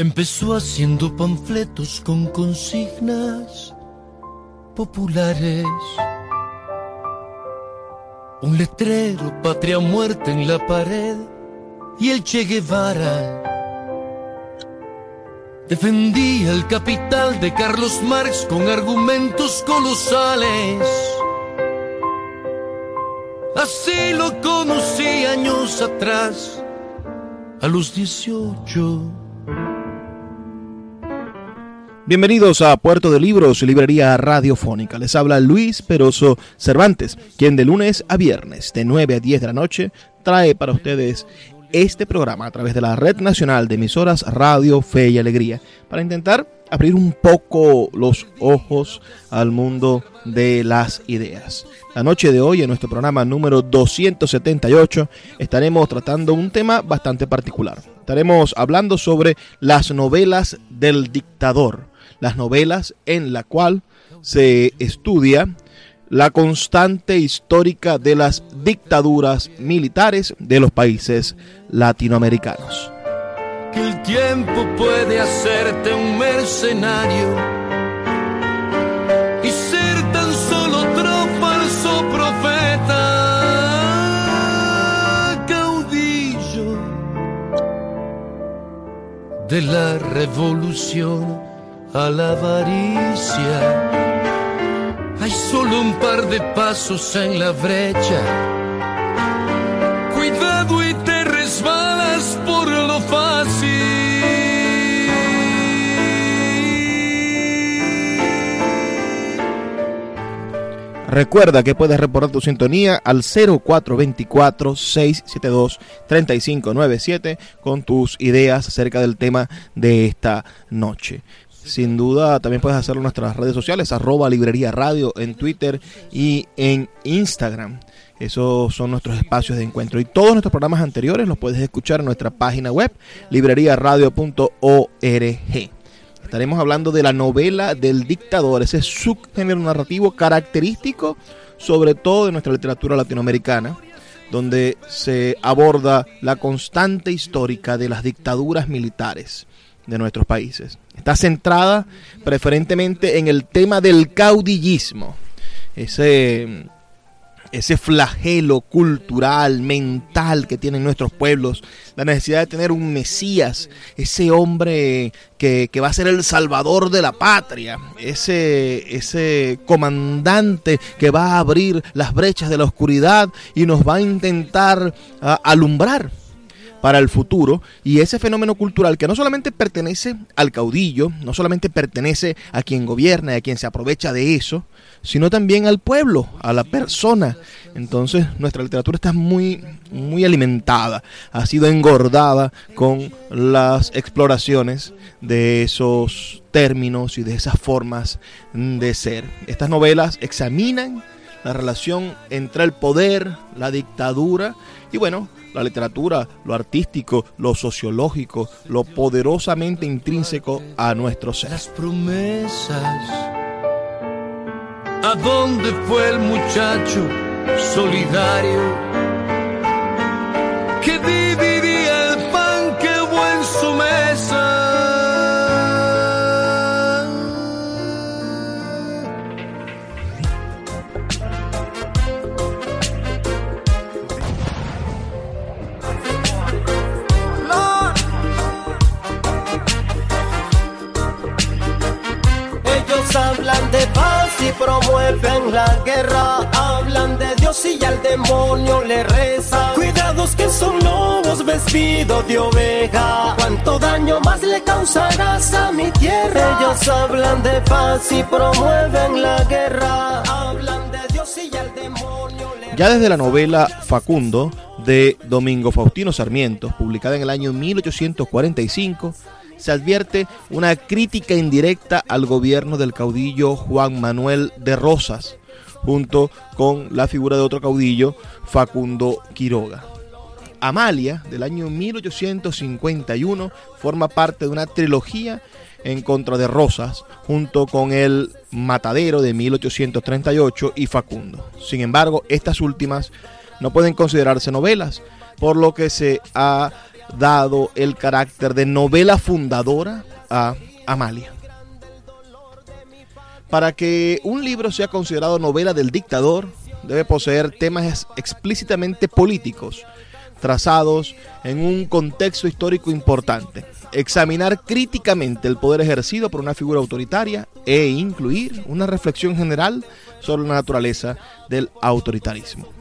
Empezó haciendo panfletos con consignas populares. Un letrero, patria muerte en la pared y el Che Guevara. Defendía el capital de Carlos Marx con argumentos colosales. Así lo conocí años atrás, a los 18. Bienvenidos a Puerto de Libros, librería radiofónica. Les habla Luis Peroso Cervantes, quien de lunes a viernes, de 9 a 10 de la noche, trae para ustedes este programa a través de la Red Nacional de Emisoras Radio Fe y Alegría, para intentar abrir un poco los ojos al mundo de las ideas. La noche de hoy, en nuestro programa número 278, estaremos tratando un tema bastante particular. Estaremos hablando sobre las novelas del dictador las novelas en la cual se estudia la constante histórica de las dictaduras militares de los países latinoamericanos. Que el tiempo puede hacerte un mercenario y ser tan solo otro falso profeta, caudillo de la revolución a la avaricia. Hay solo un par de pasos en la brecha. Cuidado y te resbalas por lo fácil. Recuerda que puedes reportar tu sintonía al 0424-672-3597 con tus ideas acerca del tema de esta noche. Sin duda, también puedes hacerlo en nuestras redes sociales, arroba librería radio en Twitter y en Instagram. Esos son nuestros espacios de encuentro. Y todos nuestros programas anteriores los puedes escuchar en nuestra página web, libreriaradio.org. Estaremos hablando de la novela del dictador, ese subgénero narrativo característico, sobre todo de nuestra literatura latinoamericana, donde se aborda la constante histórica de las dictaduras militares de nuestros países. Está centrada preferentemente en el tema del caudillismo, ese, ese flagelo cultural, mental que tienen nuestros pueblos, la necesidad de tener un Mesías, ese hombre que, que va a ser el salvador de la patria, ese, ese comandante que va a abrir las brechas de la oscuridad y nos va a intentar ah, alumbrar para el futuro y ese fenómeno cultural que no solamente pertenece al caudillo, no solamente pertenece a quien gobierna y a quien se aprovecha de eso, sino también al pueblo, a la persona. Entonces nuestra literatura está muy, muy alimentada, ha sido engordada con las exploraciones de esos términos y de esas formas de ser. Estas novelas examinan la relación entre el poder, la dictadura y bueno, la literatura, lo artístico, lo sociológico, lo poderosamente intrínseco a nuestro ser. Las promesas. ¿A dónde fue el muchacho solidario que dividiría y promueven la guerra. Hablan de Dios y al demonio le reza. Cuidados que son lobos vestidos de oveja. ¿Cuánto daño más le causarás a mi tierra? Ellos hablan de paz y promueven la guerra. Hablan de Dios y al demonio le Ya desde la novela Facundo de Domingo Faustino Sarmiento, publicada en el año 1845, se advierte una crítica indirecta al gobierno del caudillo Juan Manuel de Rosas, junto con la figura de otro caudillo, Facundo Quiroga. Amalia, del año 1851, forma parte de una trilogía en contra de Rosas, junto con el Matadero de 1838 y Facundo. Sin embargo, estas últimas no pueden considerarse novelas, por lo que se ha dado el carácter de novela fundadora a Amalia. Para que un libro sea considerado novela del dictador, debe poseer temas explícitamente políticos, trazados en un contexto histórico importante, examinar críticamente el poder ejercido por una figura autoritaria e incluir una reflexión general sobre la naturaleza del autoritarismo.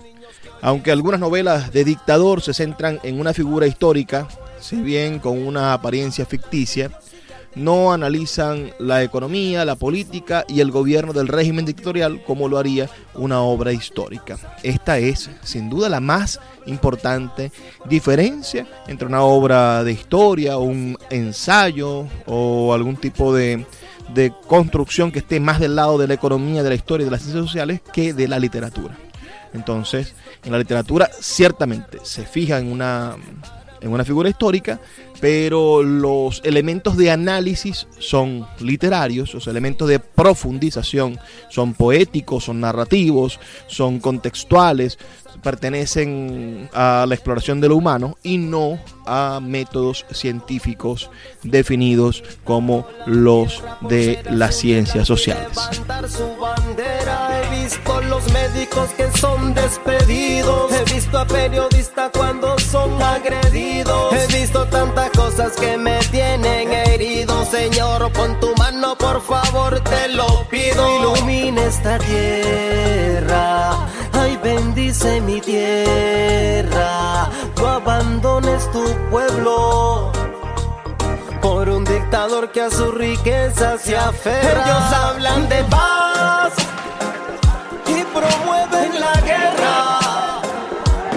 Aunque algunas novelas de dictador se centran en una figura histórica, si bien con una apariencia ficticia, no analizan la economía, la política y el gobierno del régimen dictatorial como lo haría una obra histórica. Esta es, sin duda, la más importante diferencia entre una obra de historia, un ensayo o algún tipo de, de construcción que esté más del lado de la economía, de la historia y de las ciencias sociales que de la literatura. Entonces, en la literatura ciertamente se fija en una, en una figura histórica, pero los elementos de análisis son literarios, los elementos de profundización son poéticos, son narrativos, son contextuales, pertenecen a la exploración de lo humano y no a métodos científicos definidos como los de las ciencias sociales. Que son despedidos, he visto a periodistas cuando son agredidos, he visto tantas cosas que me tienen herido. Señor, pon tu mano, por favor, te lo pido. Ilumina esta tierra, ay, bendice mi tierra. No abandones tu pueblo por un dictador que a su riqueza se aferra. Ellos hablan de paz promueven la guerra.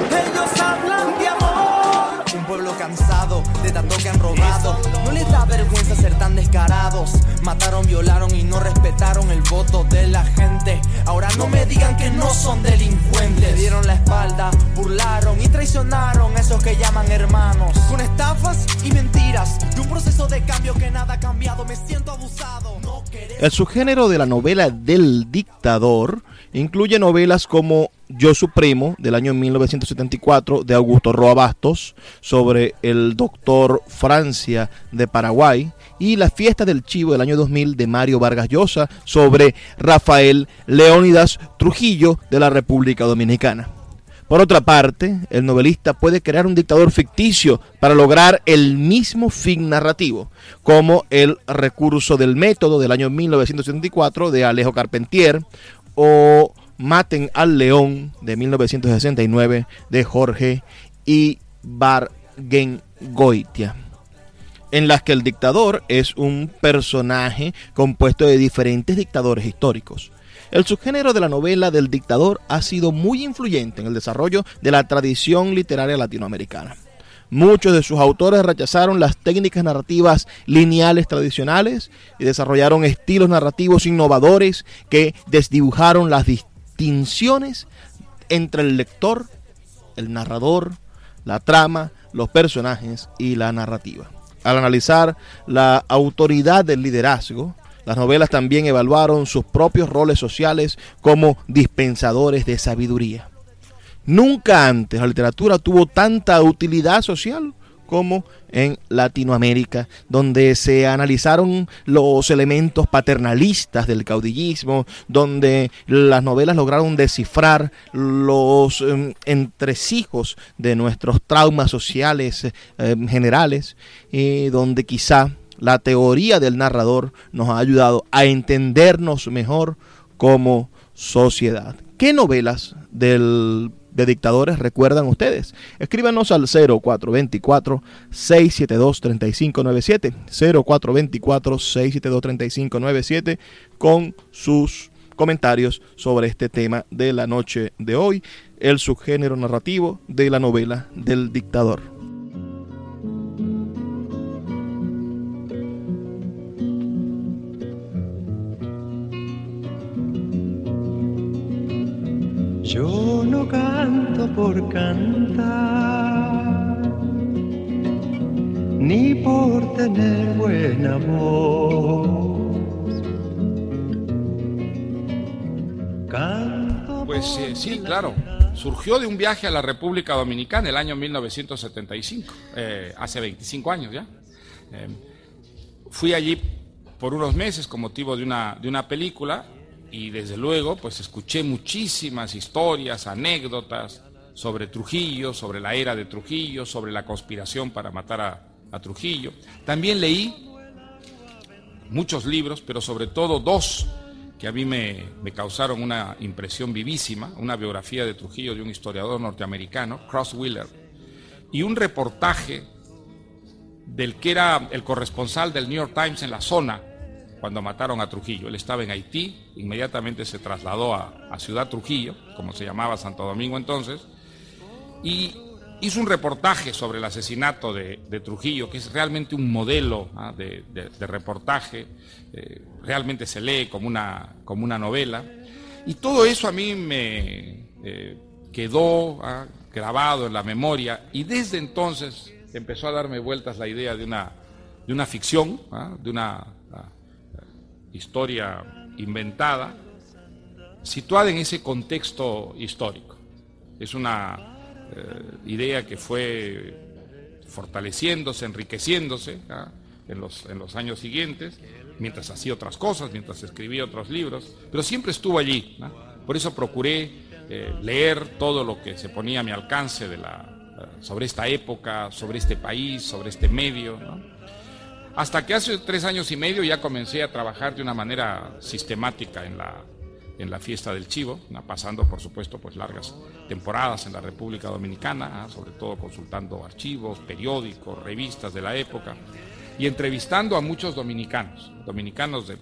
Ellos hablan de amor. Un pueblo cansado de tanto que han robado. No les da vergüenza ser tan descarados. Mataron, violaron y no respetaron el voto de la gente. Ahora no me digan que no son delincuentes. Le dieron la espalda, burlaron y traicionaron a esos que llaman hermanos. Con estafas y mentiras. De un proceso de cambio que nada ha cambiado. Me siento abusado. No querer... El subgénero de la novela del dictador incluye novelas como Yo Supremo del año 1974 de Augusto Roa Bastos sobre el doctor Francia de Paraguay y La fiesta del chivo del año 2000 de Mario Vargas Llosa sobre Rafael Leónidas Trujillo de la República Dominicana. Por otra parte, el novelista puede crear un dictador ficticio para lograr el mismo fin narrativo, como el recurso del método del año 1974 de Alejo Carpentier o Maten al León de 1969 de Jorge Ibargüengoitia en las que el dictador es un personaje compuesto de diferentes dictadores históricos. El subgénero de la novela del dictador ha sido muy influyente en el desarrollo de la tradición literaria latinoamericana. Muchos de sus autores rechazaron las técnicas narrativas lineales tradicionales y desarrollaron estilos narrativos innovadores que desdibujaron las distinciones entre el lector, el narrador, la trama, los personajes y la narrativa. Al analizar la autoridad del liderazgo, las novelas también evaluaron sus propios roles sociales como dispensadores de sabiduría. Nunca antes la literatura tuvo tanta utilidad social como en Latinoamérica, donde se analizaron los elementos paternalistas del caudillismo, donde las novelas lograron descifrar los eh, entresijos de nuestros traumas sociales eh, generales, y donde quizá la teoría del narrador nos ha ayudado a entendernos mejor como sociedad. ¿Qué novelas del, de dictadores recuerdan ustedes? Escríbanos al 0424-672-3597, 0424-672-3597 con sus comentarios sobre este tema de la noche de hoy, el subgénero narrativo de la novela del dictador. Surgió de un viaje a la República Dominicana el año 1975, eh, hace 25 años ya. Eh, fui allí por unos meses con motivo de una, de una película y desde luego pues escuché muchísimas historias, anécdotas sobre Trujillo, sobre la era de Trujillo, sobre la conspiración para matar a, a Trujillo. También leí muchos libros, pero sobre todo dos que a mí me, causaron una impresión vivísima, una biografía de Trujillo de un historiador norteamericano, Cross Wheeler, y un reportaje del que era el corresponsal del New York Times en la zona cuando mataron a Trujillo. Él estaba en Haití, inmediatamente se trasladó a, Ciudad Trujillo, como se llamaba Santo Domingo entonces, y hizo un reportaje sobre el asesinato de, Trujillo, que es realmente un modelo ¿ah? de, reportaje, eh, realmente se lee como una, como una novela, y todo eso a mí me eh, quedó ¿ah? grabado en la memoria, y desde entonces empezó a darme vueltas la idea de una, de una ficción, ¿ah? de una historia inventada, situada en ese contexto histórico. Es una eh, idea que fue fortaleciéndose, enriqueciéndose ¿ah? en, los, en los años siguientes, mientras hacía otras cosas, mientras escribía otros libros, pero siempre estuvo allí. ¿no? Por eso procuré eh, leer todo lo que se ponía a mi alcance de la, uh, sobre esta época, sobre este país, sobre este medio. ¿no? Hasta que hace tres años y medio ya comencé a trabajar de una manera sistemática en la, en la fiesta del chivo, pasando por supuesto pues largas temporadas en la República Dominicana, sobre todo consultando archivos, periódicos, revistas de la época y entrevistando a muchos dominicanos, dominicanos de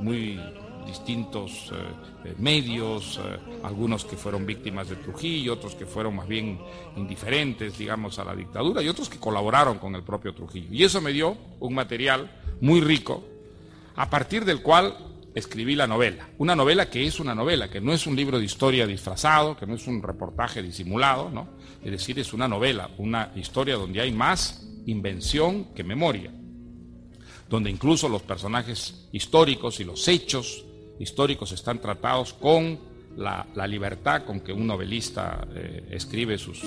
muy distintos eh, medios, eh, algunos que fueron víctimas de Trujillo, otros que fueron más bien indiferentes, digamos, a la dictadura, y otros que colaboraron con el propio Trujillo. Y eso me dio un material muy rico, a partir del cual escribí la novela. Una novela que es una novela, que no es un libro de historia disfrazado, que no es un reportaje disimulado, ¿no? Es decir, es una novela, una historia donde hay más invención que memoria, donde incluso los personajes históricos y los hechos históricos están tratados con la, libertad con que un novelista eh, escribe sus,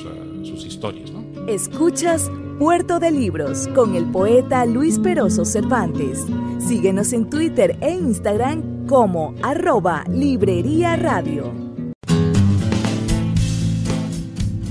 sus historias. Escuchas Puerto de Libros con el poeta Luis Peroso Cervantes. Síguenos en Twitter e Instagram como arroba Librería Radio.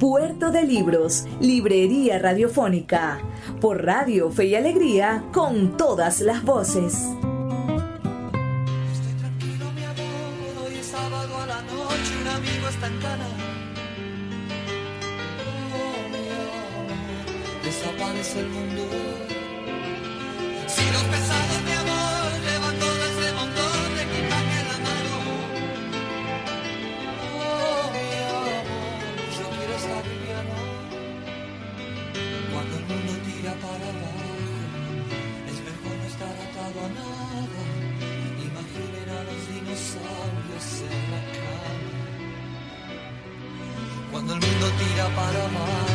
Puerto de Libros, Librería Radiofónica, por Radio Fe y Alegría, con todas las voces. Estoy tranquilo, mi amor, hoy es sábado a la noche, un amigo está en cana. Oh, mi amor, desaparece el mundo. La cama. Cuando el mundo tira para abajo,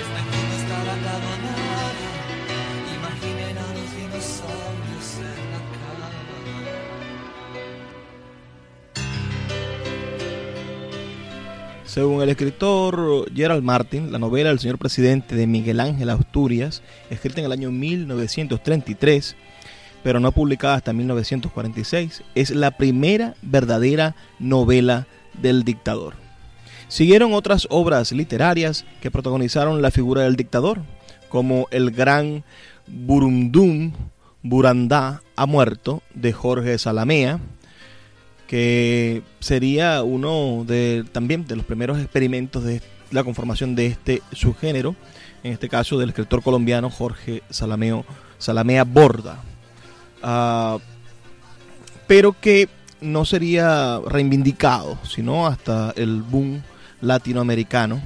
es mejor no estar atado a nada. Imaginen a los dinosaurios en la cama. Según el escritor Gerald Martin, la novela El señor presidente de Miguel Ángel Asturias, escrita en el año 1933, pero no publicada hasta 1946, es la primera verdadera novela del dictador. Siguieron otras obras literarias que protagonizaron la figura del dictador, como El gran Burundum Burandá ha muerto de Jorge Salamea, que sería uno de también de los primeros experimentos de la conformación de este subgénero, en este caso del escritor colombiano Jorge Salameo, Salamea Borda, Ah, pero que no sería reivindicado, sino hasta el boom latinoamericano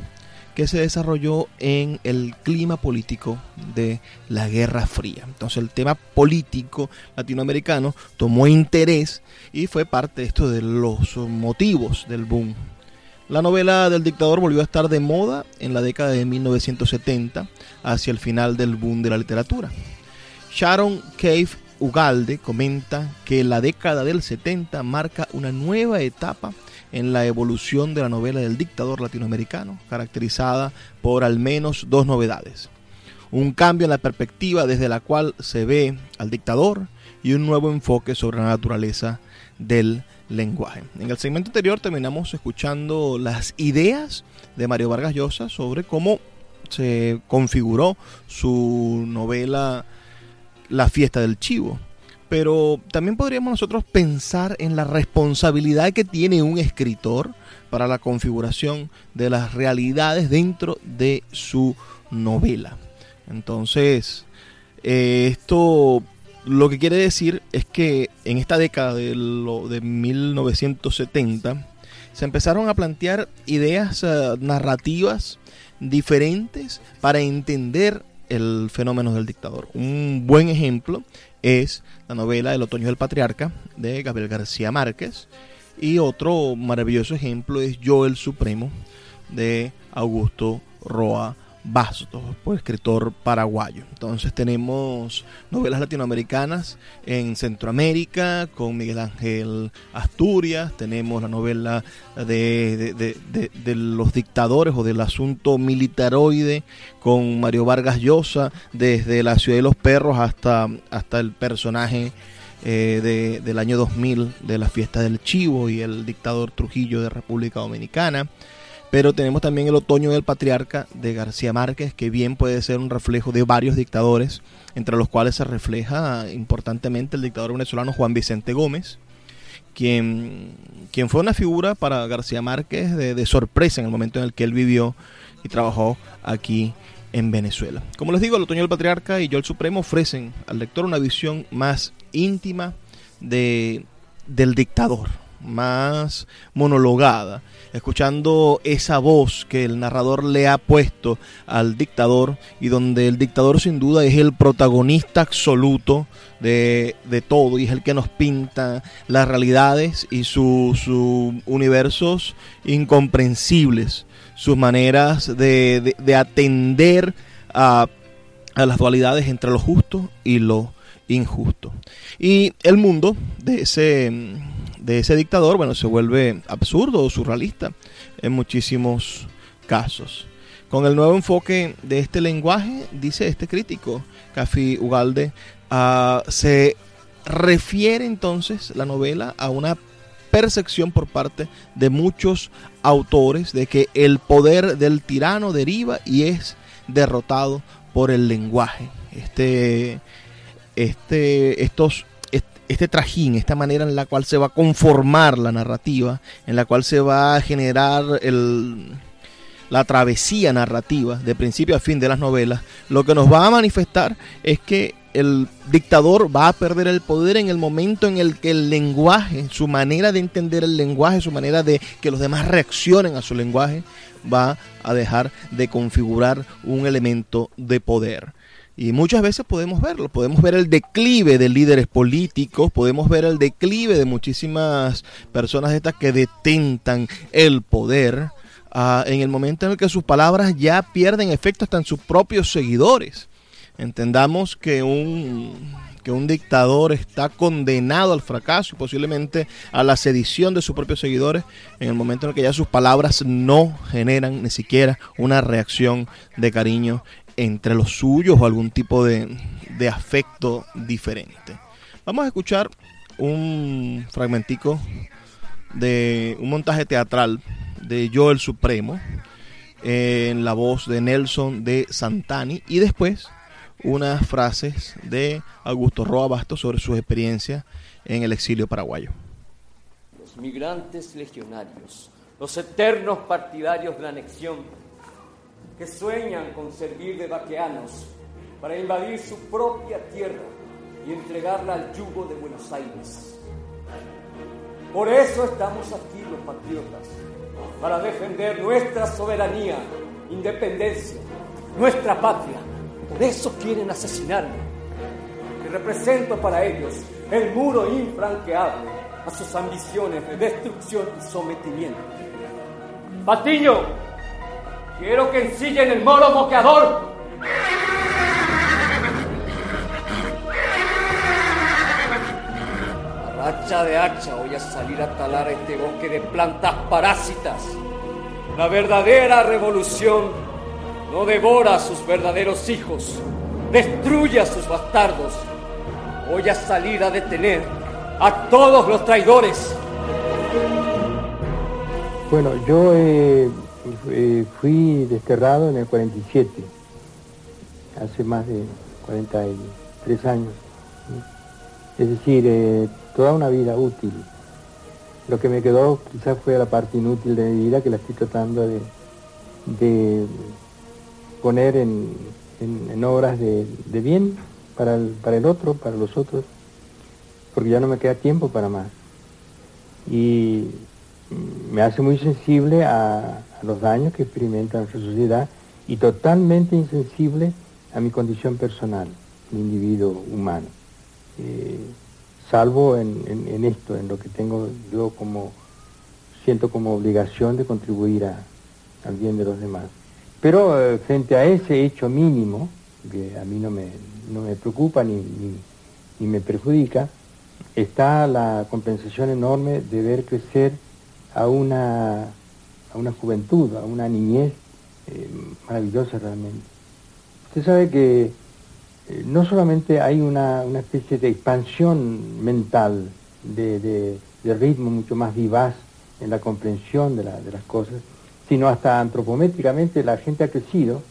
que se desarrolló en el clima político de la Guerra Fría. Entonces el tema político latinoamericano tomó interés y fue parte de esto de los motivos del boom. La novela del dictador volvió a estar de moda en la década de 1970, hacia el final del boom de la literatura. Sharon Cave Ugalde comenta que la década del 70 marca una nueva etapa en la evolución de la novela del dictador latinoamericano, caracterizada por al menos dos novedades. Un cambio en la perspectiva desde la cual se ve al dictador y un nuevo enfoque sobre la naturaleza del lenguaje. En el segmento anterior terminamos escuchando las ideas de Mario Vargas Llosa sobre cómo se configuró su novela La fiesta del chivo. Pero también podríamos nosotros pensar en la responsabilidad que tiene un escritor para la configuración de las realidades dentro de su novela. Entonces, eh, esto lo que quiere decir es que en esta década de, lo, de 1970 se empezaron a plantear ideas eh, narrativas diferentes para entender el fenómeno del dictador. Un buen ejemplo es la novela El otoño del patriarca de Gabriel García Márquez y otro maravilloso ejemplo es Yo el Supremo de Augusto Roa Bastos, pues, escritor paraguayo. Entonces tenemos novelas latinoamericanas en Centroamérica con Miguel Ángel Asturias, tenemos la novela de los dictadores o del asunto militaroide con Mario Vargas Llosa, desde la ciudad de los perros hasta, hasta el personaje eh, de- del año 2000 de la fiesta del chivo y el dictador Trujillo de República Dominicana. Pero tenemos también el otoño del patriarca de García Márquez, que bien puede ser un reflejo de varios dictadores, entre los cuales se refleja importantemente el dictador venezolano Juan Vicente Gómez, quien, quien fue una figura para García Márquez de, sorpresa en el momento en el que él vivió y trabajó aquí en Venezuela. Como les digo, el otoño del patriarca y yo el supremo ofrecen al lector una visión más íntima de, del dictador, más monologada, escuchando esa voz que el narrador le ha puesto al dictador y donde el dictador sin duda es el protagonista absoluto de, de todo y es el que nos pinta las realidades y sus universos incomprensibles, sus maneras de, de- de atender a, a las dualidades entre lo justo y lo injusto. Y el mundo de ese, de ese dictador, bueno, se vuelve absurdo o surrealista en muchísimos casos. Con el nuevo enfoque de este lenguaje, dice este crítico, Cafi Ugalde, ah, se refiere entonces la novela a una percepción por parte de muchos autores de que el poder del tirano deriva y es derrotado por el lenguaje. Este, este, estos, est- este trajín, esta manera en la cual se va a conformar la narrativa, en la cual se va a generar el, la travesía narrativa de principio a fin de las novelas, lo que nos va a manifestar es que el dictador va a perder el poder en el momento en el que el lenguaje, su manera de entender el lenguaje, su manera de que los demás reaccionen a su lenguaje, va a dejar de configurar un elemento de poder. Y muchas veces podemos verlo, podemos ver el declive de líderes políticos, podemos ver el declive de muchísimas personas estas que detentan el poder ah, en el momento en el que sus palabras ya pierden efecto hasta en sus propios seguidores. Entendamos que un, que un dictador está condenado al fracaso y posiblemente a la sedición de sus propios seguidores en el momento en el que ya sus palabras no generan ni siquiera una reacción de cariño entre los suyos o algún tipo de, afecto diferente. Vamos a escuchar un fragmentico de un montaje teatral de Yo el Supremo en la voz de Nelson de Santani y después unas frases de Augusto Roa Bastos sobre su experiencia en el exilio paraguayo. Los migrantes legionarios, los eternos partidarios de la anexión, que sueñan con servir de vaqueanos para invadir su propia tierra y entregarla al yugo de Buenos Aires. Por eso estamos aquí los patriotas, para defender nuestra soberanía, independencia, nuestra patria. Por eso quieren asesinarme. Y represento para ellos el muro infranqueable a sus ambiciones de destrucción y sometimiento. Patiño, quiero que ensillen el moro moqueador. A racha de hacha voy a salir a talar este bosque de plantas parásitas. La verdadera revolución no devora a sus verdaderos hijos, destruye a sus bastardos. Voy a salir a detener a todos los traidores. Bueno, yo eh, eh, fui desterrado en el 47, hace más de 43 años. Es decir, eh, toda una vida útil. Lo que me quedó quizás fue la parte inútil de mi vida que la estoy tratando de, poner en, obras de, bien para el, para el otro, para los otros, porque ya no me queda tiempo para más. Y me hace muy sensible a, los daños que experimenta nuestra sociedad y totalmente insensible a mi condición personal, mi individuo humano. Eh, salvo en, esto, en lo que tengo yo como, siento como obligación de contribuir al bien de los demás. Pero eh, frente a ese hecho mínimo, que a mí no me, no me preocupa ni- ni me perjudica, está la compensación enorme de ver crecer a una, a una juventud, a una niñez eh, maravillosa realmente. Usted sabe que eh, no solamente hay una, una especie de expansión mental, de, de- ritmo mucho más vivaz en la comprensión de, de las cosas, sino hasta antropométricamente la gente ha crecido,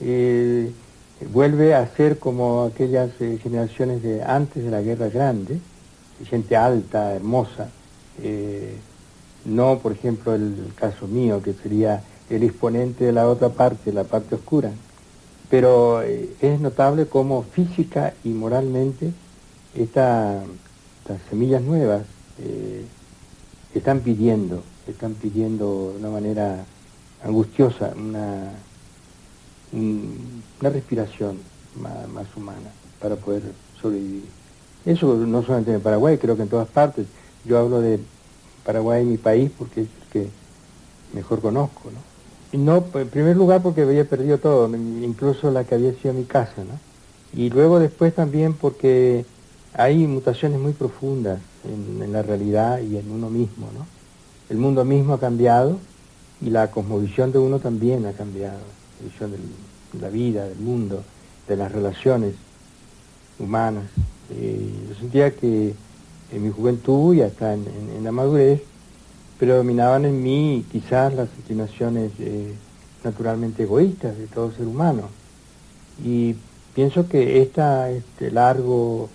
eh, vuelve a ser como aquellas eh, generaciones de antes de la Guerra Grande, gente alta, hermosa, no por ejemplo el caso mío, que sería el exponente de la otra parte, la parte oscura, pero eh, es notable cómo física y moralmente esta- estas semillas nuevas eh, están pidiendo, están pidiendo de una manera angustiosa una, un- una respiración más humana para poder sobrevivir. Eso no solamente en Paraguay, creo que en todas partes. Yo hablo de Paraguay, mi país, porque es el que mejor conozco, ¿no? No, en primer lugar porque había perdido todo, incluso la que había sido mi casa, ¿no? Y luego después también porque hay mutaciones muy profundas en, la realidad y en uno mismo, ¿no? El mundo mismo ha cambiado y la cosmovisión de uno también ha cambiado, la visión de la vida, del mundo, de las relaciones humanas. Eh, yo sentía que en mi juventud y hasta en, la madurez predominaban en mí quizás las inclinaciones eh, naturalmente egoístas de todo ser humano. Y pienso que esta, este largo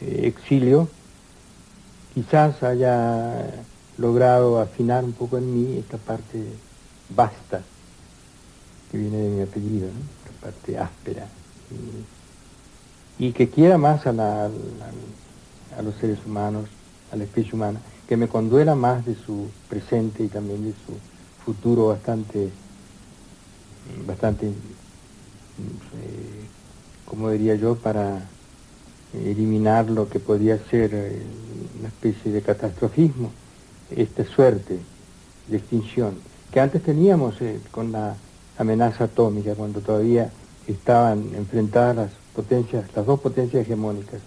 eh, exilio quizás haya logrado afinar un poco en mí esta parte vasta que viene de mi apellido, ¿no? esta parte áspera. Y, que quiera más a, la- la- a los seres humanos, a la especie humana, que me conduela más de su presente y también de su futuro bastante, bastante eh, como diría yo, para eliminar lo que podía ser eh, una especie de catastrofismo, esta suerte de extinción, que antes teníamos eh, con la amenaza atómica, cuando todavía estaban enfrentadas las potencias, las dos potencias hegemónicas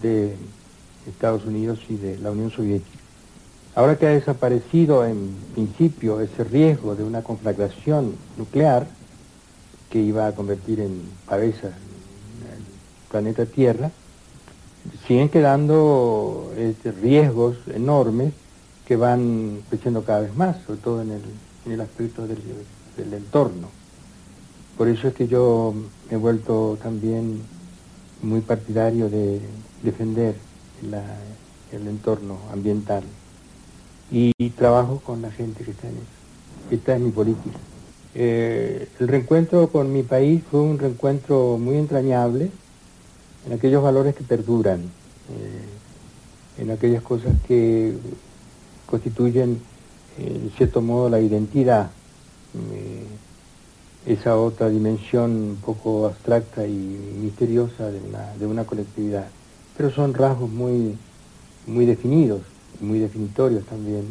de Estados Unidos y de la Unión Soviética. Ahora que ha desaparecido en principio ese riesgo de una conflagración nuclear que iba a convertir en cabeza el planeta Tierra, siguen quedando este, riesgos enormes que van creciendo cada vez más, sobre todo en el, en el aspecto del, del entorno. Por eso es que yo me he vuelto también muy partidario de defender la- el entorno ambiental y, trabajo con la gente que está en eso. Esta es mi política. Eh, el reencuentro con mi país fue un reencuentro muy entrañable en aquellos valores que perduran, eh, en aquellas cosas que constituyen, en cierto modo, la identidad, eh, esa otra dimensión un poco abstracta y misteriosa de una, de una colectividad. Pero son rasgos muy, muy definidos, muy definitorios también.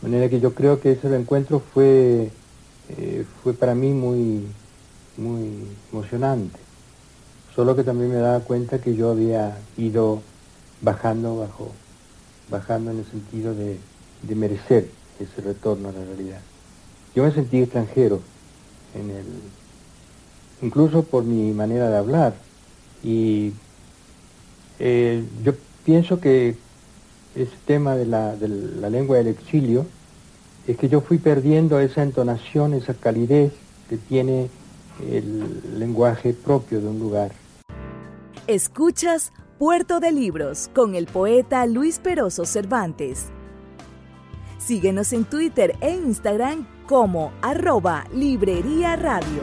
De manera que yo creo que ese reencuentro fue, eh, fue para mí muy, muy emocionante. Solo que también me daba cuenta que yo había ido bajando bajo, bajando en el sentido de, de merecer ese retorno a la realidad. Yo me sentí extranjero en el, incluso por mi manera de hablar. Y eh, yo pienso que ese tema de la, de la lengua del exilio es que yo fui perdiendo esa entonación, esa calidez que tiene el lenguaje propio de un lugar. Escuchas Puerto de Libros con el poeta Luis Peroso Cervantes. Síguenos en Twitter e Instagram como arroba Librería Radio.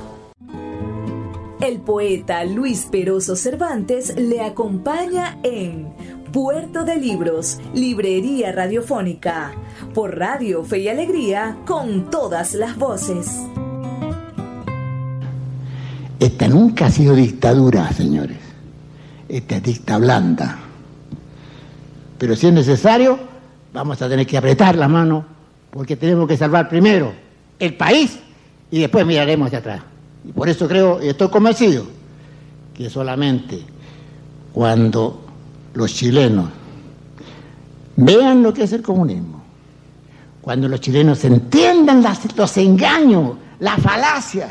Poeta Luis Peroso Cervantes le acompaña en Puerto de Libros, Librería Radiofónica, por Radio Fe y Alegría, con todas las voces. Esta nunca ha sido dictadura, señores. Esta es dicta blanda. Pero si es necesario, vamos a tener que apretar la mano porque tenemos que salvar primero el país y después miraremos hacia atrás. Y por eso creo y estoy convencido que solamente cuando los chilenos vean lo que es el comunismo, cuando los chilenos entiendan los engaños, las falacias,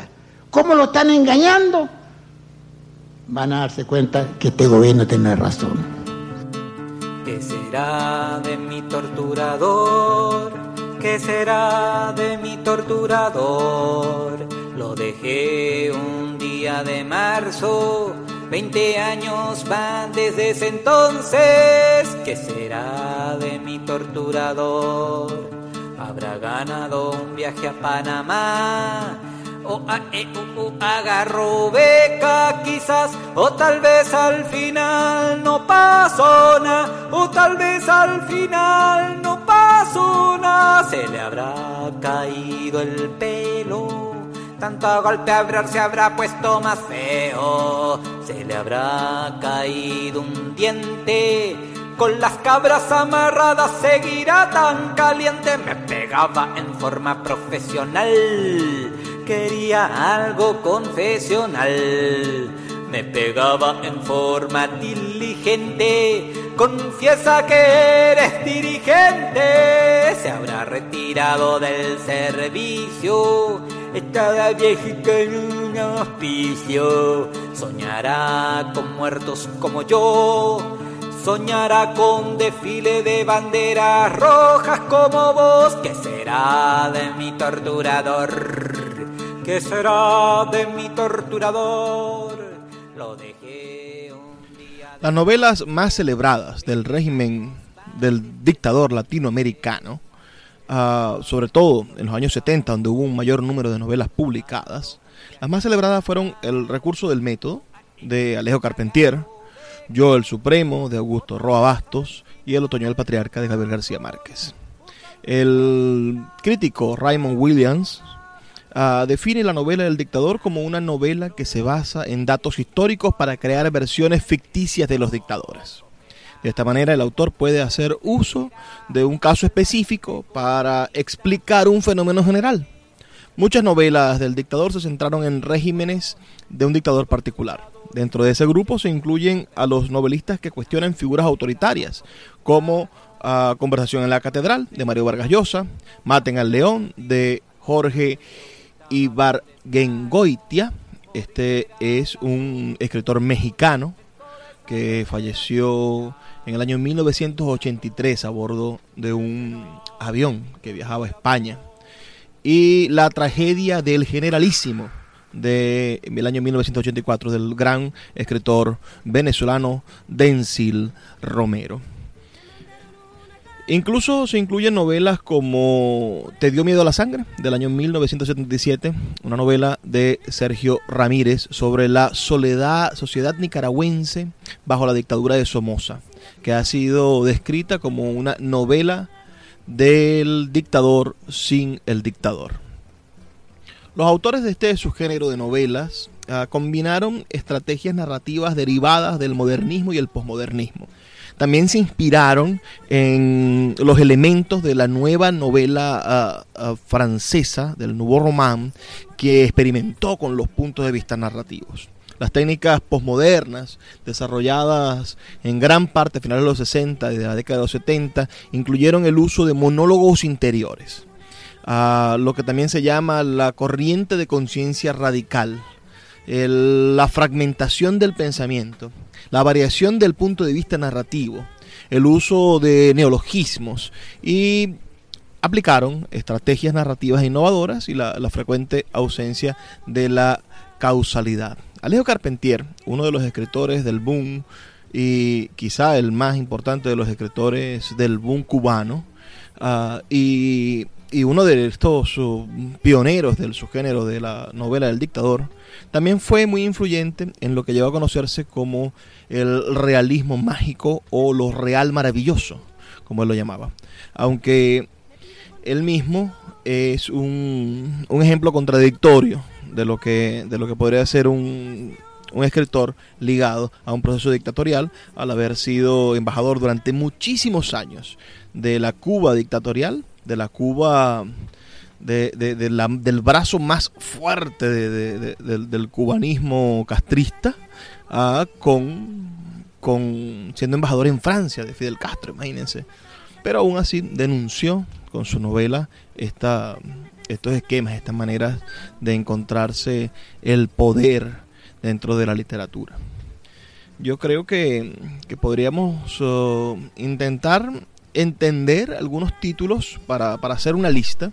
cómo lo están engañando, van a darse cuenta que este gobierno tiene razón. ¿Qué será de mi torturador? ¿Qué será de mi torturador? Lo dejé un día de marzo, 20 años van desde ese entonces. ¿Qué será de mi torturador? Habrá ganado un viaje a Panamá. O a, e, u, u, agarró beca quizás, o tal vez al final no pasó nada, o tal vez al final no pasó nada, se le habrá caído el pelo, tanto golpe abrir se habrá puesto más feo, se le habrá caído un diente, con las cabras amarradas seguirá tan caliente, me pegaba en forma profesional quería algo confesional. Me pegaba en forma diligente. Confiesa que eres dirigente. Se habrá retirado del servicio. Está viejita en un hospicio. Soñará con muertos como yo. Soñará con desfile de banderas rojas como vos. ¿Qué será de mi torturador? ¿Qué será de mi torturador? lo dejé un día. Las novelas más celebradas del régimen del dictador latinoamericano, ah, sobre todo en los años 70, donde hubo un mayor número de novelas publicadas, las más celebradas fueron El recurso del método, de Alejo Carpentier, Yo el Supremo, de Augusto Roa Bastos, y El Otoño del Patriarca, de Gabriel García Márquez. El crítico Raymond Williams ah, define la novela del dictador como una novela que se basa en datos históricos para crear versiones ficticias de los dictadores. De esta manera el autor puede hacer uso de un caso específico para explicar un fenómeno general. Muchas novelas del dictador se centraron en regímenes de un dictador particular. Dentro de ese grupo se incluyen a los novelistas que cuestionan figuras autoritarias, como ah, Conversación en la Catedral, de Mario Vargas Llosa, Maten al León, de Jorge Ibargengoitia. Este es un escritor mexicano que falleció en el año 1983 a bordo de un avión que viajaba a España. Y la tragedia del generalísimo del año 1984 del gran escritor venezolano Dencil Romero. Incluso se incluyen novelas como Te dio miedo a la sangre, del año 1977, una novela de Sergio Ramírez sobre la soledad, sociedad nicaragüense bajo la dictadura de Somoza, que ha sido descrita como una novela del dictador sin el dictador. Los autores de este subgénero de novelas ah, combinaron estrategias narrativas derivadas del modernismo y el posmodernismo. También se inspiraron en los elementos de la nueva novela ah, ah, francesa, del Nouveau Roman, que experimentó con los puntos de vista narrativos. Las técnicas posmodernas, desarrolladas en gran parte a finales de los 60 y de la década de los 70, incluyeron el uso de monólogos interiores lo que también se llama la corriente de conciencia radical, la fragmentación del pensamiento, la variación del punto de vista narrativo, el uso de neologismos y aplicaron estrategias narrativas innovadoras y la frecuente ausencia de la causalidad. Alejo Carpentier, uno de los escritores del boom y quizá el más importante de los escritores del boom cubano, ah, y, uno de estos uh, pioneros del subgénero de la novela del dictador, también fue muy influyente en lo que llegó a conocerse como el realismo mágico o lo real maravilloso, como él lo llamaba. Aunque él mismo es un, un ejemplo contradictorio de lo que, de lo que podría ser un, un escritor ligado a un proceso dictatorial al haber sido embajador durante muchísimos años de la Cuba dictatorial, de la Cuba de, de- de la- del brazo más fuerte de- de- de- del, cubanismo castrista con, con siendo embajador en Francia de Fidel Castro, imagínense. Pero aún así denunció con su novela esta, estos esquemas, estas maneras de encontrarse el poder dentro de la literatura. Yo creo que, que podríamos intentar entender algunos títulos para, para hacer una lista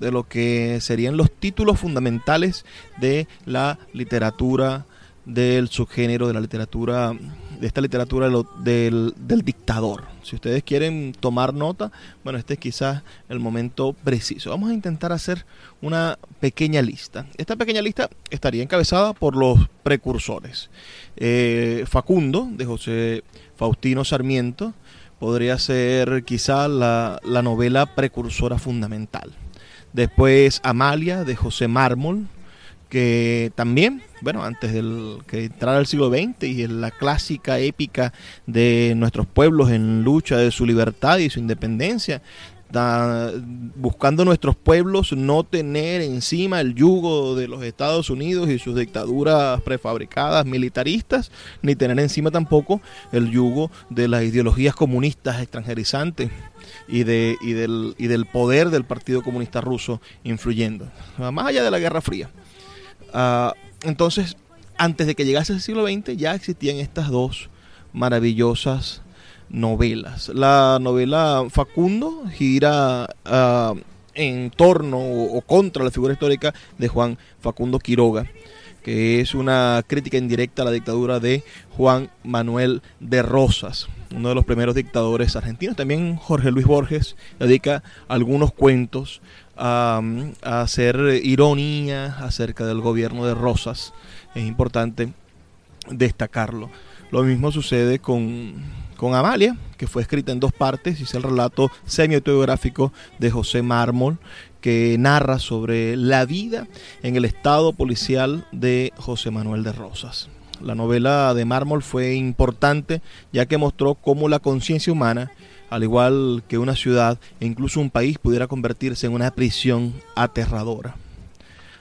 de lo que serían los títulos fundamentales de la literatura del subgénero de la literatura de esta literatura del, del dictador. Si ustedes quieren tomar nota, bueno, este es quizás el momento preciso. Vamos a intentar hacer una pequeña lista. Esta pequeña lista estaría encabezada por los precursores. Eh, Facundo, de José Faustino Sarmiento, podría ser quizá la, la novela precursora fundamental. Después Amalia, de José Mármol, que también, bueno, antes del que entrara el siglo XX y en la clásica épica de nuestros pueblos en lucha de su libertad y su independencia, buscando nuestros pueblos no tener encima el yugo de los Estados Unidos y sus dictaduras prefabricadas militaristas, ni tener encima tampoco el yugo de las ideologías comunistas extranjerizantes y, de, y del poder del Partido Comunista Ruso influyendo, más allá de la Guerra Fría. Ah, entonces, antes de que llegase el siglo XX ya existían estas dos maravillosas novelas. La novela Facundo gira ah, en torno o, o contra la figura histórica de Juan Facundo Quiroga, que es una crítica indirecta a la dictadura de Juan Manuel de Rosas, uno de los primeros dictadores argentinos. También Jorge Luis Borges dedica algunos cuentos a, hacer ironía acerca del gobierno de Rosas. Es importante destacarlo. Lo mismo sucede con, con Amalia, que fue escrita en dos partes, y es el relato semi-autobiográfico de José Mármol, que narra sobre la vida en el estado policial de José Manuel de Rosas. La novela de Mármol fue importante ya que mostró cómo la conciencia humana, al igual que una ciudad e incluso un país, pudiera convertirse en una prisión aterradora.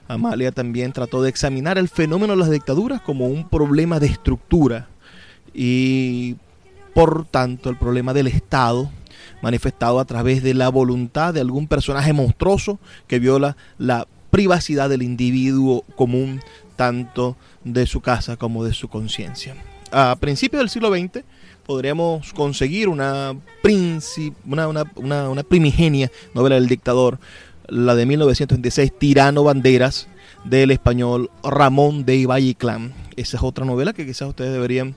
Amalia también trató de examinar el fenómeno de las dictaduras como un problema de estructura y por tanto el problema del Estado manifestado a través de la voluntad de algún personaje monstruoso que viola la privacidad del individuo común, tanto de su casa como de su conciencia. A principios del siglo XX podríamos conseguir una, una, una, una, una primigenia novela del dictador, la de 1926, Tirano Banderas, del español Ramón de Iballe Clan. Esa es otra novela que quizás ustedes deberían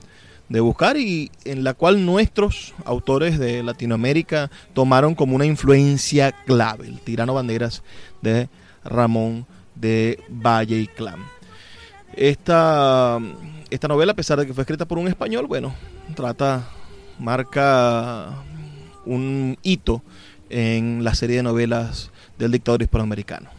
de buscar y en la cual nuestros autores de Latinoamérica tomaron como una influencia clave, el Tirano Banderas de Ramón de Valle y Clan. Esta, esta novela, a pesar de que fue escrita por un español, bueno, trata, marca un hito en la serie de novelas del dictador hispanoamericano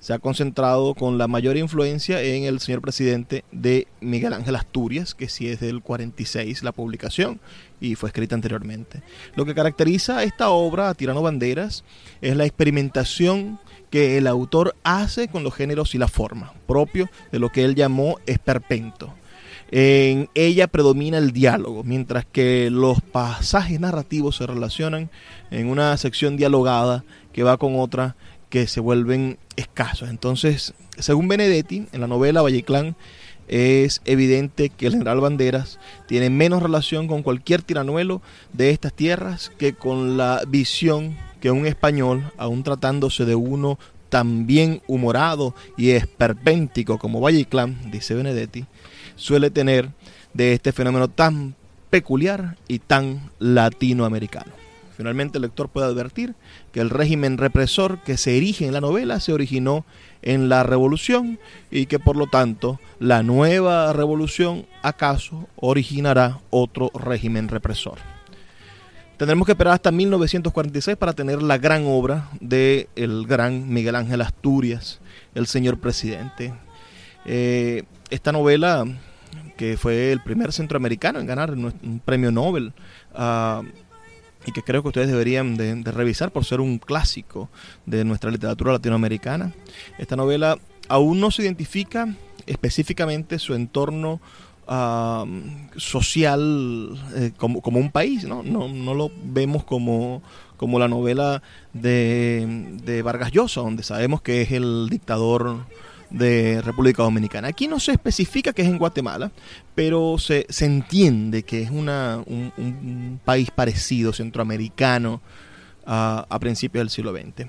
se ha concentrado con la mayor influencia en el señor presidente de Miguel Ángel Asturias, que sí es del 46 la publicación y fue escrita anteriormente. Lo que caracteriza a esta obra, Tirano Banderas, es la experimentación que el autor hace con los géneros y la forma, propio de lo que él llamó esperpento. En ella predomina el diálogo, mientras que los pasajes narrativos se relacionan en una sección dialogada que va con otra que se vuelven escasos. Entonces, según Benedetti, en la novela Valleclán, es evidente que el general Banderas tiene menos relación con cualquier tiranuelo de estas tierras que con la visión que un español, aún tratándose de uno tan bien humorado y esperpéntico como Valleclán, dice Benedetti, suele tener de este fenómeno tan peculiar y tan latinoamericano. Finalmente el lector puede advertir que el régimen represor que se erige en la novela se originó en la revolución y que por lo tanto la nueva revolución acaso originará otro régimen represor. Tendremos que esperar hasta 1946 para tener la gran obra de el gran Miguel Ángel Asturias, el señor presidente. Eh, esta novela, que fue el primer centroamericano en ganar un premio Nobel, uh, y que creo que ustedes deberían de, revisar por ser un clásico de nuestra literatura latinoamericana. Esta novela aún no se identifica específicamente su entorno social eh, como, un país, ¿no? ¿no? No, lo vemos como, como la novela de, de Vargas Llosa, donde sabemos que es el dictador de República Dominicana. Aquí no se especifica que es en Guatemala, pero se, se entiende que es una, un, país parecido, centroamericano, a, a principios del siglo XX.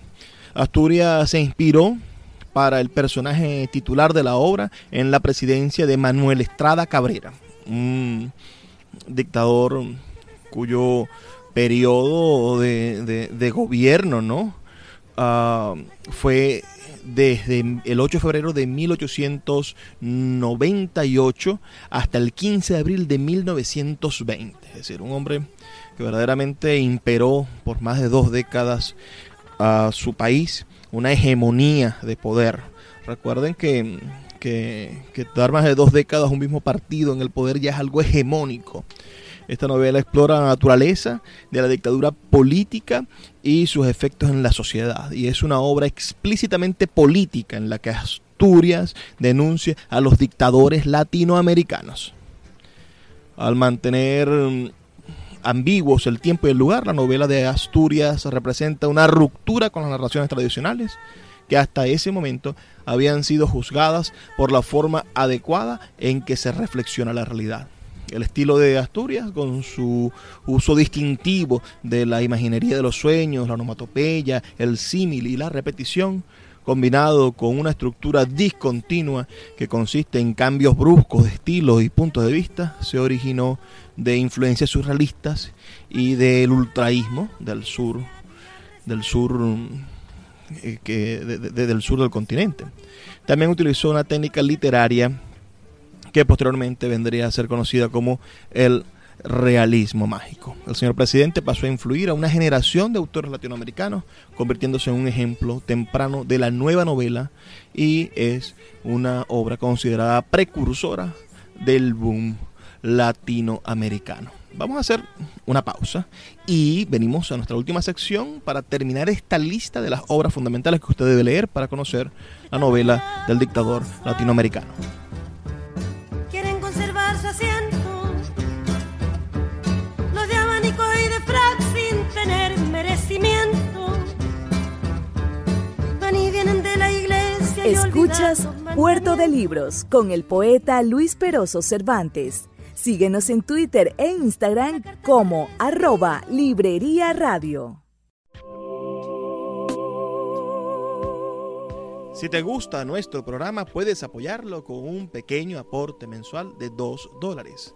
Asturias se inspiró para el personaje titular de la obra en la presidencia de Manuel Estrada Cabrera, un dictador cuyo periodo de, de, gobierno ¿no? Uh, fue desde el 8 de febrero de 1898 hasta el 15 de abril de 1920. Es decir, un hombre que verdaderamente imperó por más de dos décadas a su país, una hegemonía de poder. Recuerden que, que, dar más de dos décadas un mismo partido en el poder ya es algo hegemónico. Esta novela explora la naturaleza de la dictadura política y sus efectos en la sociedad. Y es una obra explícitamente política en la que Asturias denuncia a los dictadores latinoamericanos. Al mantener mm, ambiguos el tiempo y el lugar, la novela de Asturias representa una ruptura con las narraciones tradicionales que hasta ese momento habían sido juzgadas por la forma adecuada en que se reflexiona la realidad el estilo de Asturias con su uso distintivo de la imaginería de los sueños, la onomatopeya, el símil y la repetición, combinado con una estructura discontinua que consiste en cambios bruscos de estilos y puntos de vista, se originó de influencias surrealistas y del ultraísmo del sur, del sur, eh, del sur del continente. También utilizó una técnica literaria que posteriormente vendría a ser conocida como el realismo mágico. El señor presidente pasó a influir a una generación de autores latinoamericanos, convirtiéndose en un ejemplo temprano de la nueva novela y es una obra considerada precursora del boom latinoamericano. Vamos a hacer una pausa y venimos a nuestra última sección para terminar esta lista de las obras fundamentales que usted debe leer para conocer la novela del dictador latinoamericano. Escuchas Puerto de Libros con el poeta Luis Peroso Cervantes. Síguenos en Twitter e Instagram como arroba Librería Radio. Si te gusta nuestro programa, puedes apoyarlo con un pequeño aporte mensual de 2 dólares.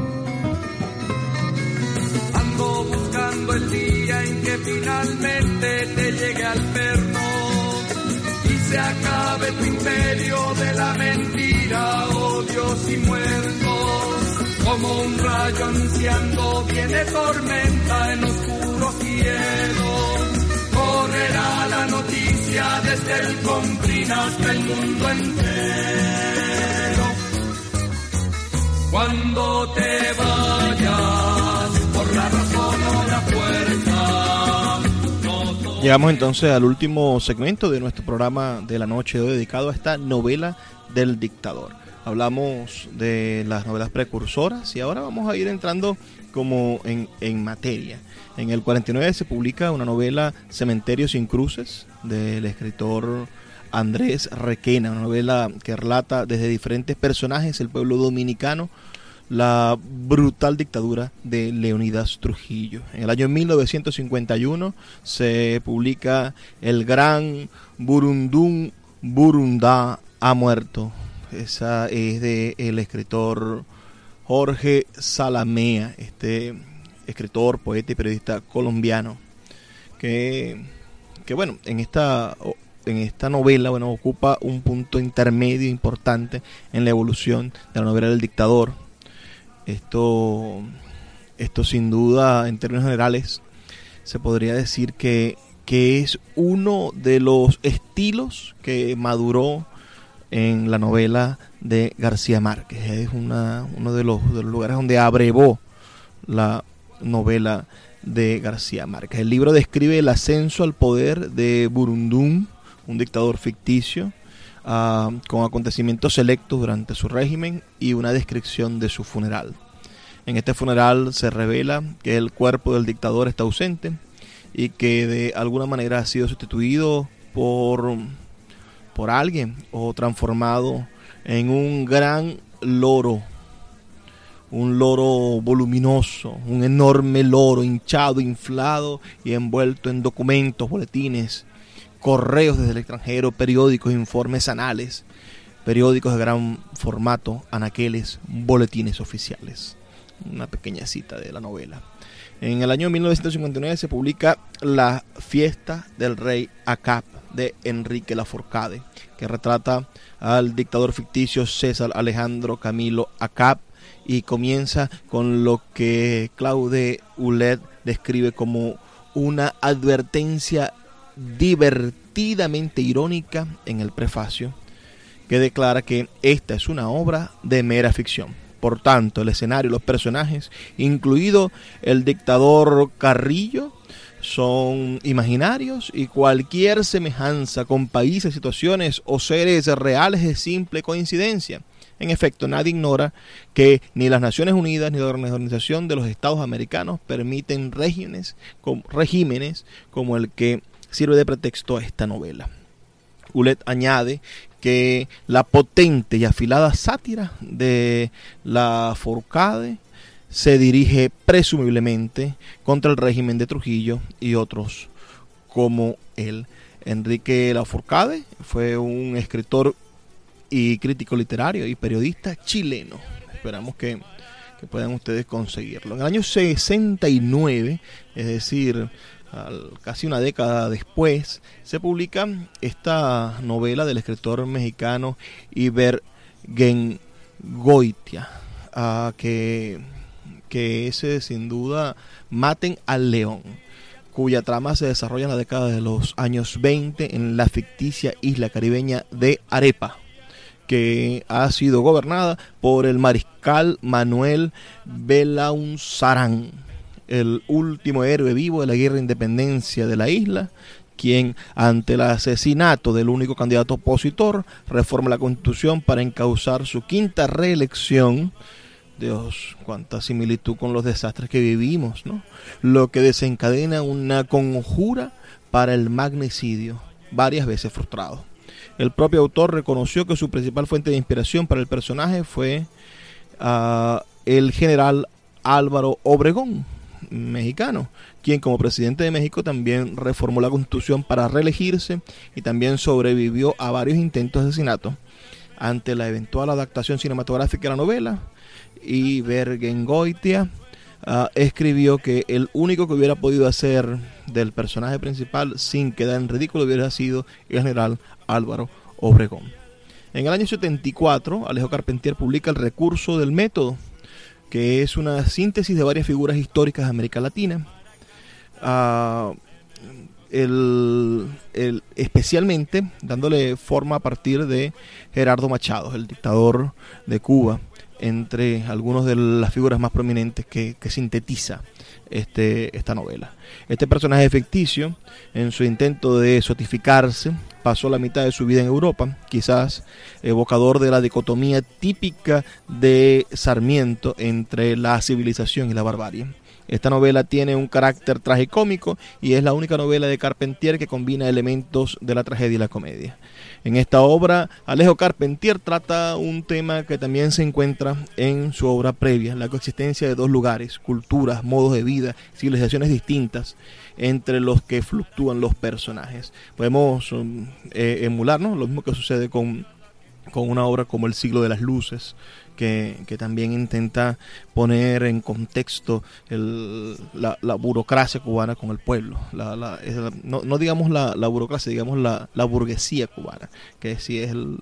Finalmente te llegue al perno y se acabe tu imperio de la mentira, odios y muertos. Como un rayo anunciando viene tormenta en oscuro cielo. Correrá la noticia desde el Comprin hasta el mundo entero. Cuando te vayas por la razón o la fuerza. Llegamos entonces al último segmento de nuestro programa de la noche hoy dedicado a esta novela del dictador. Hablamos de las novelas precursoras y ahora vamos a ir entrando como en, en materia. En el 49 se publica una novela Cementerio sin cruces del escritor Andrés Requena, una novela que relata desde diferentes personajes el pueblo dominicano la brutal dictadura de Leonidas Trujillo. En el año 1951 se publica El gran Burundún Burundá ha muerto. Esa es de el escritor Jorge Salamea, este escritor, poeta y periodista colombiano que, que bueno, en esta en esta novela bueno, ocupa un punto intermedio importante en la evolución de la novela del dictador. Esto, esto sin duda, en términos generales, se podría decir que, que es uno de los estilos que maduró en la novela de García Márquez. Es una, uno de los, de los lugares donde abrevó la novela de García Márquez. El libro describe el ascenso al poder de Burundún, un dictador ficticio, ah, con acontecimientos selectos durante su régimen y una descripción de su funeral. En este funeral se revela que el cuerpo del dictador está ausente y que de alguna manera ha sido sustituido por, por alguien o transformado en un gran loro, un loro voluminoso, un enorme loro hinchado, inflado y envuelto en documentos, boletines, correos desde el extranjero, periódicos, informes anales, periódicos de gran formato, anaqueles, boletines oficiales. Una pequeña cita de la novela. En el año 1959 se publica La fiesta del rey Acap de Enrique Laforcade, que retrata al dictador ficticio César Alejandro Camilo Acap y comienza con lo que Claude Hulet describe como una advertencia divertidamente irónica en el prefacio, que declara que esta es una obra de mera ficción. Por tanto, el escenario y los personajes, incluido el dictador Carrillo, son imaginarios y cualquier semejanza con países, situaciones o seres reales es simple coincidencia. En efecto, nadie ignora que ni las Naciones Unidas ni la Organización de los Estados Americanos permiten regímenes, regímenes como el que sirve de pretexto a esta novela. Ulet añade que la potente y afilada sátira de la Forcade se dirige presumiblemente contra el régimen de Trujillo y otros como él. Enrique Laforcade fue un escritor y crítico literario y periodista chileno. Esperamos que, puedan ustedes conseguirlo. En el año 69, es decir, casi una década después, se publica esta novela del escritor mexicano Iber Gengoitia, uh, que, que es sin duda Maten al León cuya trama se desarrolla en la década de los años 20 en la ficticia isla caribeña de Arepa, que ha sido gobernada por el mariscal Manuel Belaunzarán, el último héroe vivo de la guerra de independencia de la isla, quien ante el asesinato del único candidato opositor reforma la constitución para encauzar su quinta reelección. Dios, cuánta similitud con los desastres que vivimos, ¿no? Lo que desencadena una conjura para el magnicidio, varias veces frustrado. El propio autor reconoció que su principal fuente de inspiración para el personaje fue ah, el general Álvaro Obregón, mexicano, quien como presidente de México también reformó la constitución para reelegirse y también sobrevivió a varios intentos de asesinato. Ante la eventual adaptación cinematográfica de la novela, y Bergengoitia ah, escribió que el único que hubiera podido hacer del personaje principal sin quedar en ridículo hubiera sido el general Álvaro Obregón. En el año 74, Alejo Carpentier publica el recurso del método, que es una síntesis de varias figuras históricas de América Latina, ah, especialmente dándole forma a partir de Gerardo Machado, el dictador de Cuba, entre algunas de las figuras más prominentes que, sintetiza este, esta novela. Este personaje ficticio, en su intento de sotificarse, pasó la mitad de su vida en Europa, quizás evocador de la dicotomía típica de Sarmiento entre la civilización y la barbarie. Esta novela tiene un carácter tragicómico y es la única novela de Carpentier que combina elementos de la tragedia y la comedia. En esta obra, Alejo Carpentier trata un tema que también se encuentra en su obra previa, la coexistencia de dos lugares, culturas, modos de vida, civilizaciones distintas entre los que fluctúan los personajes. Podemos um, eh, emular lo mismo que sucede con, con una obra como El siglo de las luces, que, también intenta poner en contexto la, burocracia cubana con el pueblo. no, digamos la, burocracia, digamos la, burguesía cubana, que sí es el,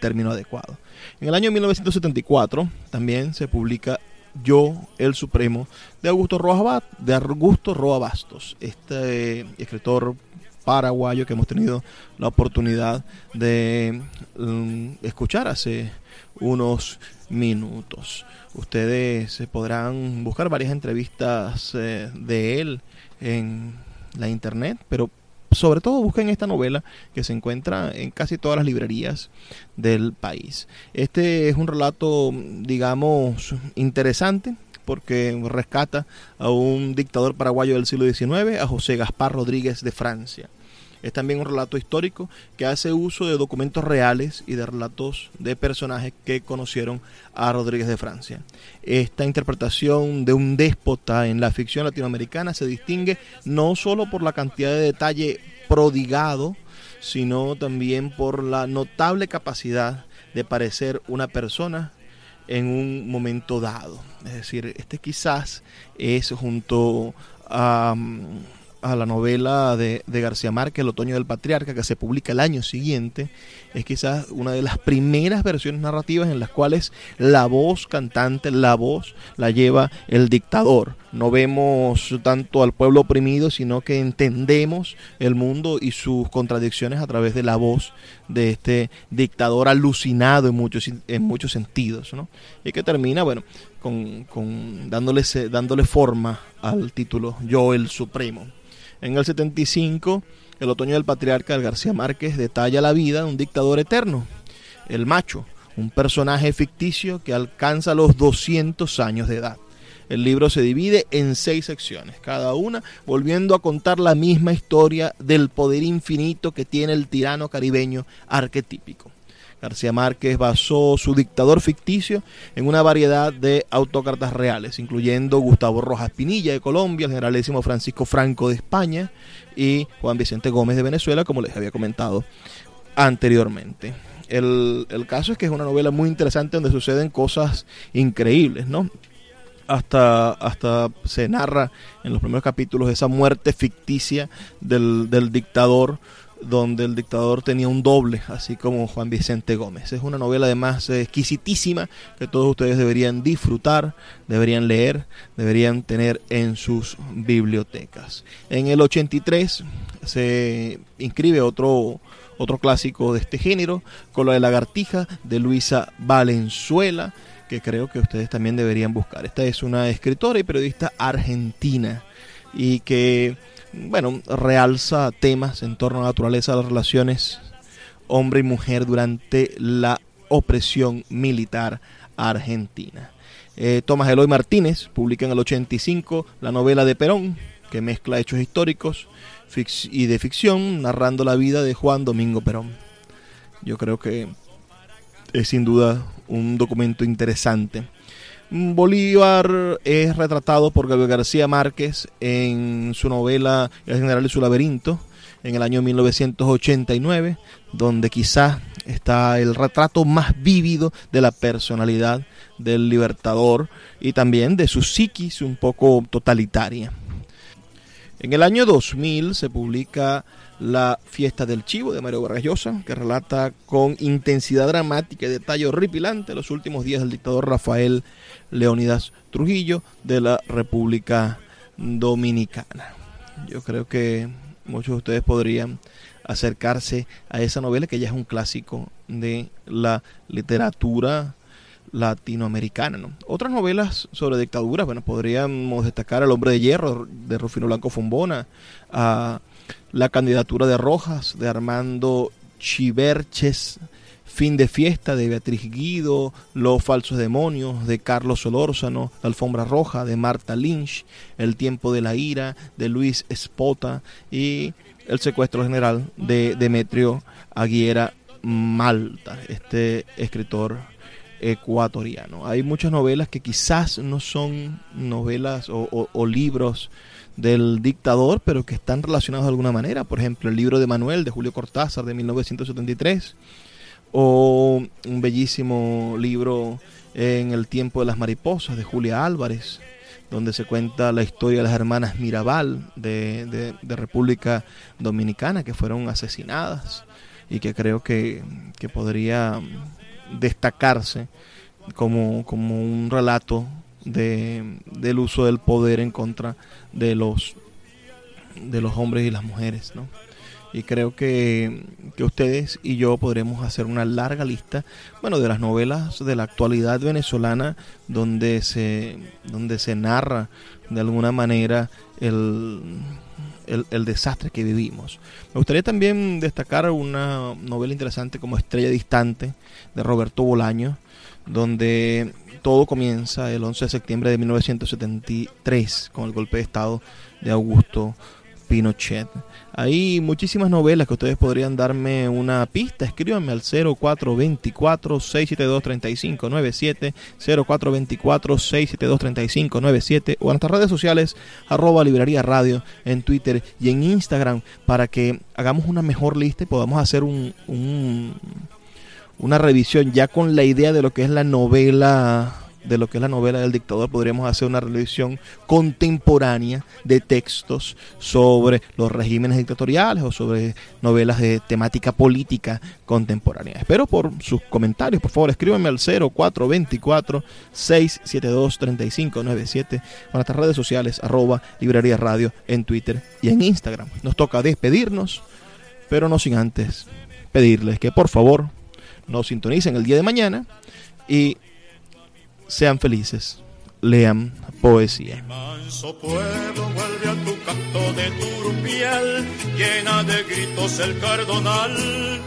término adecuado. En el año 1974 también se publica yo, el Supremo, de Augusto Roa, de Augusto este escritor paraguayo que hemos tenido la oportunidad de mm, escuchar hace unos minutos. Ustedes podrán buscar varias entrevistas eh, de él en la internet, pero sobre todo busquen esta novela que se encuentra en casi todas las librerías del país. Este es un relato, digamos, interesante porque rescata a un dictador paraguayo del siglo XIX, a José Gaspar Rodríguez de Francia. Es también un relato histórico que hace uso de documentos reales y de relatos de personajes que conocieron a Rodríguez de Francia. Esta interpretación de un déspota en la ficción latinoamericana se distingue no solo por la cantidad de detalle prodigado, sino también por la notable capacidad de parecer una persona en un momento dado. Es decir, este quizás es junto a a la novela de, de, García Márquez, El Otoño del Patriarca, que se publica el año siguiente, es quizás una de las primeras versiones narrativas en las cuales la voz cantante, la voz la lleva el dictador. No vemos tanto al pueblo oprimido, sino que entendemos el mundo y sus contradicciones a través de la voz de este dictador alucinado en muchos, en muchos sentidos. ¿no? Y que termina, bueno, con, con dándole, dándole forma al título Yo el Supremo. En el 75, El otoño del patriarca García Márquez detalla la vida de un dictador eterno, el macho, un personaje ficticio que alcanza los 200 años de edad. El libro se divide en seis secciones, cada una volviendo a contar la misma historia del poder infinito que tiene el tirano caribeño arquetípico. García Márquez basó su dictador ficticio en una variedad de autócratas reales, incluyendo Gustavo Rojas Pinilla de Colombia, el generalísimo Francisco Franco de España y Juan Vicente Gómez de Venezuela, como les había comentado anteriormente. El, el caso es que es una novela muy interesante donde suceden cosas increíbles, ¿no? Hasta, hasta se narra en los primeros capítulos esa muerte ficticia del, del dictador donde el dictador tenía un doble, así como Juan Vicente Gómez. Es una novela además exquisitísima que todos ustedes deberían disfrutar, deberían leer, deberían tener en sus bibliotecas. En el 83 se inscribe otro, otro clásico de este género, con la de Lagartija, de Luisa Valenzuela, que creo que ustedes también deberían buscar. Esta es una escritora y periodista argentina y que bueno, realza temas en torno a la naturaleza de las relaciones hombre y mujer durante la opresión militar argentina. Eh, Tomás Eloy Martínez publica en el 85 la novela de Perón, que mezcla hechos históricos y de ficción, narrando la vida de Juan Domingo Perón. Yo creo que es sin duda un documento interesante Bolívar es retratado por Gabriel García Márquez en su novela El general y su laberinto en el año 1989, donde quizás está el retrato más vívido de la personalidad del libertador y también de su psiquis un poco totalitaria. En el año 2000 se publica La fiesta del chivo de Mario Vargas Llosa, que relata con intensidad dramática y detalle horripilante los últimos días del dictador Rafael Leonidas Trujillo de la República Dominicana. Yo creo que muchos de ustedes podrían acercarse a esa novela que ya es un clásico de la literatura latinoamericana. Otras novelas sobre dictaduras, bueno, podríamos destacar El hombre de hierro de Rufino Blanco Fombona, a la candidatura de Rojas de Armando Chiverches, Fin de fiesta de Beatriz Guido, Los falsos demonios de Carlos Solórzano, La alfombra roja de Marta Lynch, El tiempo de la ira de Luis Espota y El secuestro general de Demetrio Aguilera Malta, este escritor ecuatoriano. Hay muchas novelas que quizás no son novelas o, o, libros del dictador, pero que están relacionados de alguna manera. Por ejemplo, el libro de Manuel de Julio Cortázar de 1973 o un bellísimo libro en el tiempo de las mariposas de Julia Álvarez, donde se cuenta la historia de las hermanas Mirabal de, República Dominicana que fueron asesinadas y que creo que, podría destacarse como, como un relato de, del uso del poder en contra de los, de los hombres y las mujeres, ¿no? y creo que, ustedes y yo podremos hacer una larga lista bueno de las novelas de la actualidad venezolana donde se donde se narra de alguna manera el, el, desastre que vivimos. Me gustaría también destacar una novela interesante como Estrella Distante de Roberto Bolaño, donde todo comienza el 11 de septiembre de 1973 con el golpe de Estado de Augusto Pinochet. Hay muchísimas novelas que ustedes podrían darme una pista. Escríbanme al 0424-672-3597, 0424-672-3597 o a nuestras redes sociales, arroba librería radio en Twitter y en Instagram para que hagamos una mejor lista y podamos hacer un, un, una revisión ya con la idea de lo que es la novela de lo que es la novela del dictador, podríamos hacer una revisión contemporánea de textos sobre los regímenes dictatoriales o sobre novelas de temática política contemporánea. Espero por sus comentarios, por favor, escríbanme al 0424 672 3597 o nuestras redes sociales, arroba librería radio en Twitter y en Instagram. Nos toca despedirnos, pero no sin antes pedirles que por favor nos sintonicen el día de mañana y sean felices, lean poesía. Manso pueblo vuelve a tu canto de turpial, llena de gritos el cardonal.